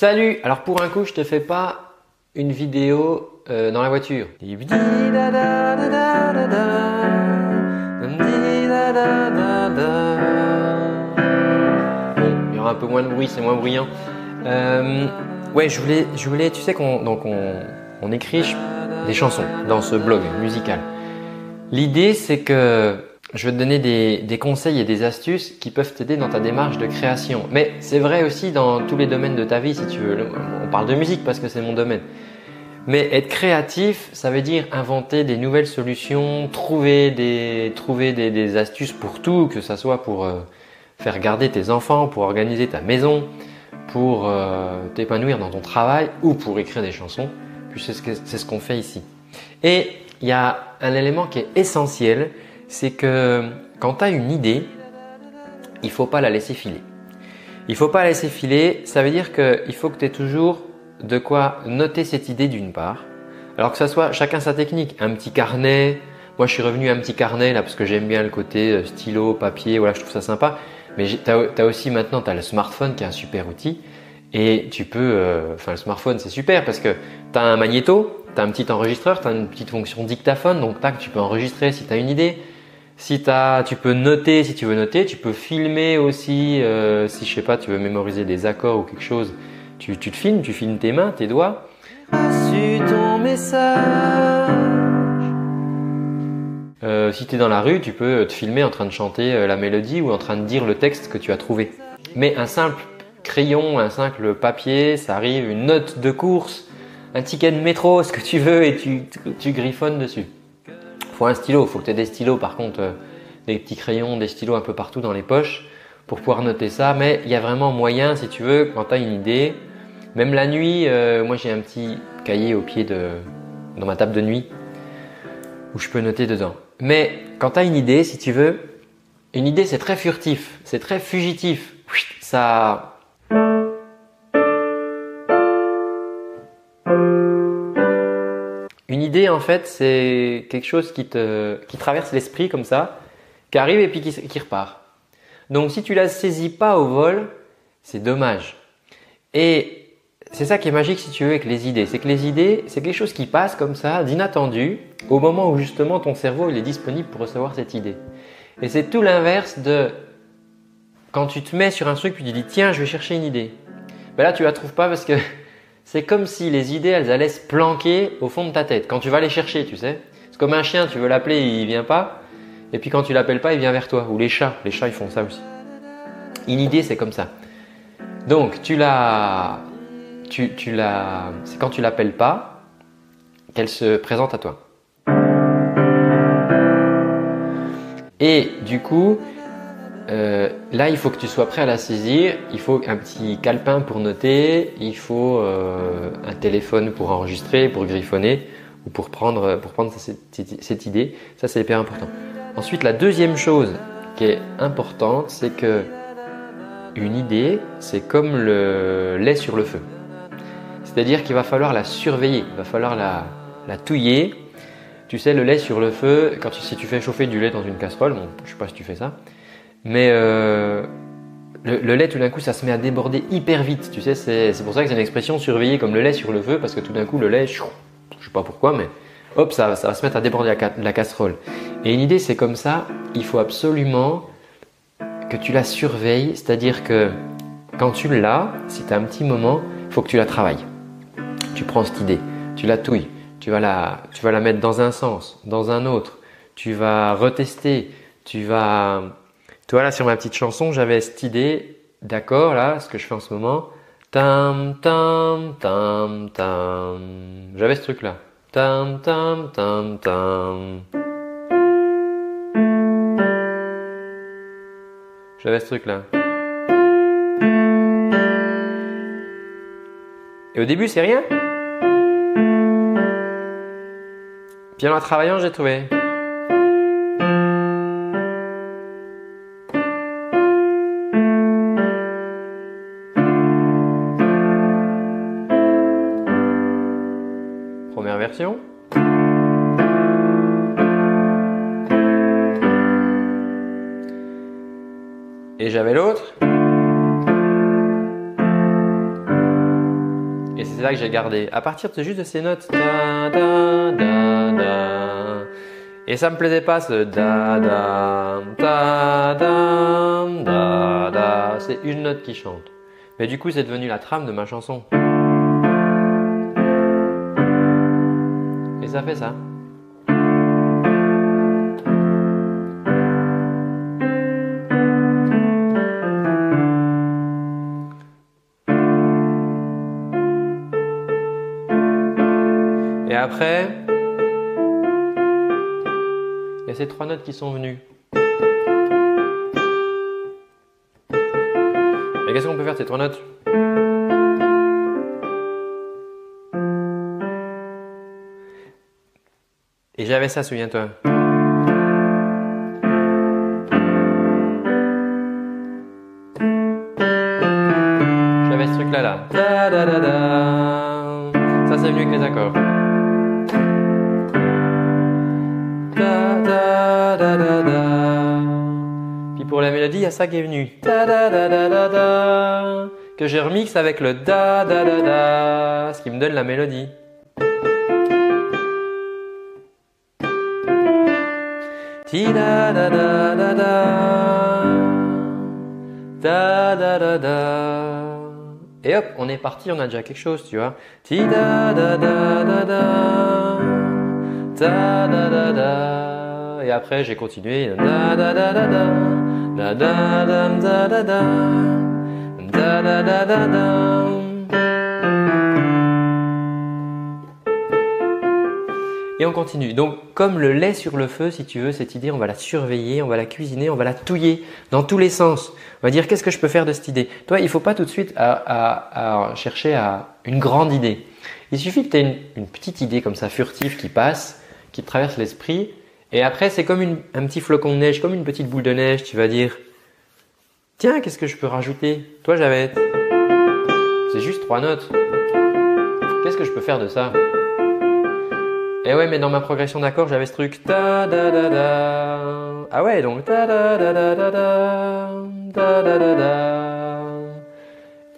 Salut Alors pour un coup, je te fais pas une vidéo euh, dans la voiture. Il y aura un peu moins de bruit, c'est moins bruyant. Euh, ouais, je voulais, je voulais, tu sais qu'on donc on, on écrit des chansons dans ce blog musical. L'idée, c'est que je vais te donner des, conseils et des astuces qui peuvent t'aider dans ta démarche de création. Mais c'est vrai aussi dans tous les domaines de ta vie, si tu veux. On parle de musique parce que c'est mon domaine. Mais être créatif, ça veut dire inventer des nouvelles solutions, trouver des, trouver des, astuces pour tout, que ce soit pour euh, faire garder tes enfants, pour organiser ta maison, pour euh, t'épanouir dans ton travail ou pour écrire des chansons. Puis c'est ce ce qu'on fait ici. Et il y a un élément qui est essentiel, c'est que quand tu as une idée, il faut pas la laisser filer. Il faut pas la laisser filer, ça veut dire qu'il faut que tu aies toujours de quoi noter cette idée d'une part. Alors que ça soit chacun sa technique, un petit carnet. Moi, je suis revenu à un petit carnet là parce que j'aime bien le côté euh, stylo, papier, voilà, je trouve ça sympa. Mais tu as, aussi maintenant, tu as le smartphone qui est un super outil. Et tu peux, euh, enfin le smartphone c'est super parce que tu as un magnéto, tu as un petit enregistreur, tu as une petite fonction dictaphone, donc tac, tu peux enregistrer si tu as une idée. Si as, tu peux noter si tu veux noter, tu peux filmer aussi euh, si je sais pas, tu veux mémoriser des accords ou quelque chose. Tu, tu te filmes, tu filmes tes mains, tes doigts. ton message. Euh, si tu es dans la rue, tu peux te filmer en train de chanter euh, la mélodie ou en train de dire le texte que tu as trouvé. Mais un simple crayon, un simple papier, ça arrive, une note de course, un ticket de métro, ce que tu veux, et tu, tu griffonnes dessus faut un stylo, faut que tu aies des stylos par contre, euh, des petits crayons, des stylos un peu partout dans les poches pour pouvoir noter ça. Mais il y a vraiment moyen, si tu veux, quand tu as une idée, même la nuit, euh, moi j'ai un petit cahier au pied de dans ma table de nuit où je peux noter dedans. Mais quand tu as une idée, si tu veux, une idée c'est très furtif, c'est très fugitif. Ça En fait, c'est quelque chose qui te, qui traverse l'esprit comme ça, qui arrive et puis qui, repart. Donc, si tu la saisis pas au vol, c'est dommage. Et c'est ça qui est magique, si tu veux, avec les idées. C'est que les idées, c'est quelque chose qui passe comme ça, d'inattendu, au moment où justement ton cerveau il est disponible pour recevoir cette idée. Et c'est tout l'inverse de quand tu te mets sur un truc puis tu dis tiens, je vais chercher une idée. Ben là, tu la trouves pas parce que c'est comme si les idées, elles allaient se planquer au fond de ta tête. Quand tu vas les chercher, tu sais. C'est comme un chien, tu veux l'appeler, il vient pas. Et puis quand tu l'appelles pas, il vient vers toi. Ou les chats, les chats, ils font ça aussi. Une idée, c'est comme ça. Donc, tu l'as, tu, tu l'as, c'est quand tu l'appelles pas qu'elle se présente à toi. Et du coup, euh, là, il faut que tu sois prêt à la saisir. Il faut un petit calepin pour noter. Il faut euh, un téléphone pour enregistrer, pour griffonner ou pour prendre, pour prendre cette, idée. Ça, c'est hyper important. Ensuite, la deuxième chose qui est importante, c'est que une idée, c'est comme le lait sur le feu. C'est-à-dire qu'il va falloir la surveiller, il va falloir la, la touiller. Tu sais, le lait sur le feu, quand tu, si tu fais chauffer du lait dans une casserole, bon, je sais pas si tu fais ça, mais euh, le, lait, tout d'un coup, ça se met à déborder hyper vite. Tu sais, c'est pour ça que c'est une expression surveillée comme le lait sur le feu, parce que tout d'un coup, le lait, je sais pas pourquoi, mais hop, ça, va se mettre à déborder la, casserole. Et une idée, c'est comme ça. Il faut absolument que tu la surveilles, c'est-à-dire que quand tu l'as, si tu as un petit moment, il faut que tu la travailles. Tu prends cette idée, tu la touilles, tu vas la, tu vas la mettre dans un sens, dans un autre, tu vas retester, tu vas vois, là, sur ma petite chanson, j'avais cette idée d'accord, là, ce que je fais en ce moment. Tam, tam, tam, tam. J'avais ce truc-là. Tam, tam, tam, tam. J'avais ce truc-là. Et au début, c'est rien? Puis en travaillant, j'ai trouvé. Et j'avais l'autre. Et c'est là que j'ai gardé. À partir de juste de ces notes. Et ça me plaisait pas ce da da. C'est une note qui chante. Mais du coup, c'est devenu la trame de ma chanson. Et après, il y a ces trois notes qui sont venues. Et qu'est-ce qu'on peut faire de ces trois notes? J'avais ça, souviens-toi. J'avais ce truc-là, là. Ça, c'est venu avec les accords. Puis pour la mélodie, il y a ça qui est venu. Que j'ai remix avec le da, da, da, da. Ce qui me donne la mélodie. Ti da da da da da. Da da da da. Et hop, on est parti, on a déjà quelque chose, tu vois. Ti da da da da da. Da da da da. Et après, j'ai continué. Da da da da da. Da da da da da da. Da da da da da. Et on continue. Donc, comme le lait sur le feu, si tu veux, cette idée, on va la surveiller, on va la cuisiner, on va la touiller dans tous les sens. On va dire qu'est-ce que je peux faire de cette idée? Toi, il ne faut pas tout de suite chercher à une grande idée. Il suffit que tu aies une, petite idée comme ça, furtive, qui passe, qui traverse l'esprit. Et après, c'est comme un petit flocon de neige, comme une petite boule de neige. Tu vas dire, tiens, qu'est-ce que je peux rajouter? Toi, j'avais... C'est juste trois notes. Qu'est-ce que je peux faire de ça? Et ouais, mais dans ma progression d'accords, j'avais ce truc. Ah ouais, donc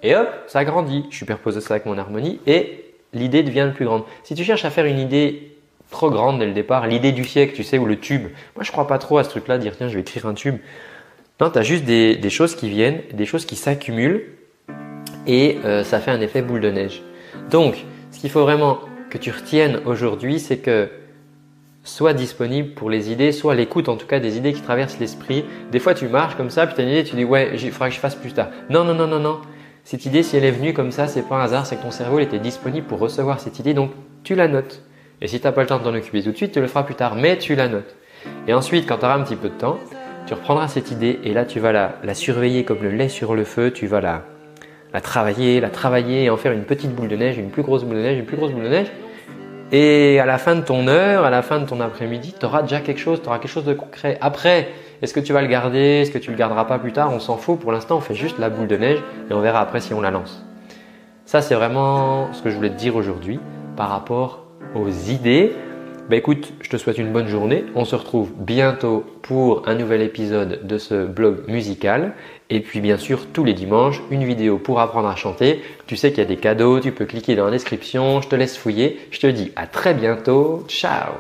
Et hop, ça grandit. Je superpose ça avec mon harmonie et l'idée devient plus grande. Si tu cherches à faire une idée trop grande dès le départ, l'idée du siècle, tu sais, ou le tube. Moi, je crois pas trop à ce truc-là, dire tiens, je vais écrire un tube. Non, tu as juste des, des, choses qui viennent, des choses qui s'accumulent et euh, ça fait un effet boule de neige. Donc, ce qu'il faut vraiment que tu retiennes aujourd'hui, c'est que sois disponible pour les idées, soit l'écoute en tout cas des idées qui traversent l'esprit. Des fois tu marches comme ça, puis tu as une idée, tu dis ouais, il faudra que je fasse plus tard. Non, non, non, non, non. Cette idée, si elle est venue comme ça, c'est pas un hasard, c'est que ton cerveau il était disponible pour recevoir cette idée, donc tu la notes. Et si tu n'as pas le temps de t'en occuper tout de suite, tu le feras plus tard, mais tu la notes. Et ensuite, quand tu auras un petit peu de temps, tu reprendras cette idée et là tu vas la, la surveiller comme le lait sur le feu, tu vas la, la travailler, la travailler et en faire une petite boule de neige, une plus grosse boule de neige, une plus grosse boule de neige. Et à la fin de ton heure, à la fin de ton après-midi, tu auras déjà quelque chose, tu auras quelque chose de concret. Après, est-ce que tu vas le garder, est-ce que tu le garderas pas plus tard? On s'en fout. Pour l'instant, on fait juste la boule de neige et on verra après si on la lance. Ça, c'est vraiment ce que je voulais te dire aujourd'hui par rapport aux idées. Bah écoute, je te souhaite une bonne journée. On se retrouve bientôt pour un nouvel épisode de ce blog musical. Et puis bien sûr, tous les dimanches, une vidéo pour apprendre à chanter. Tu sais qu'il y a des cadeaux, tu peux cliquer dans la description. Je te laisse fouiller. Je te dis à très bientôt. Ciao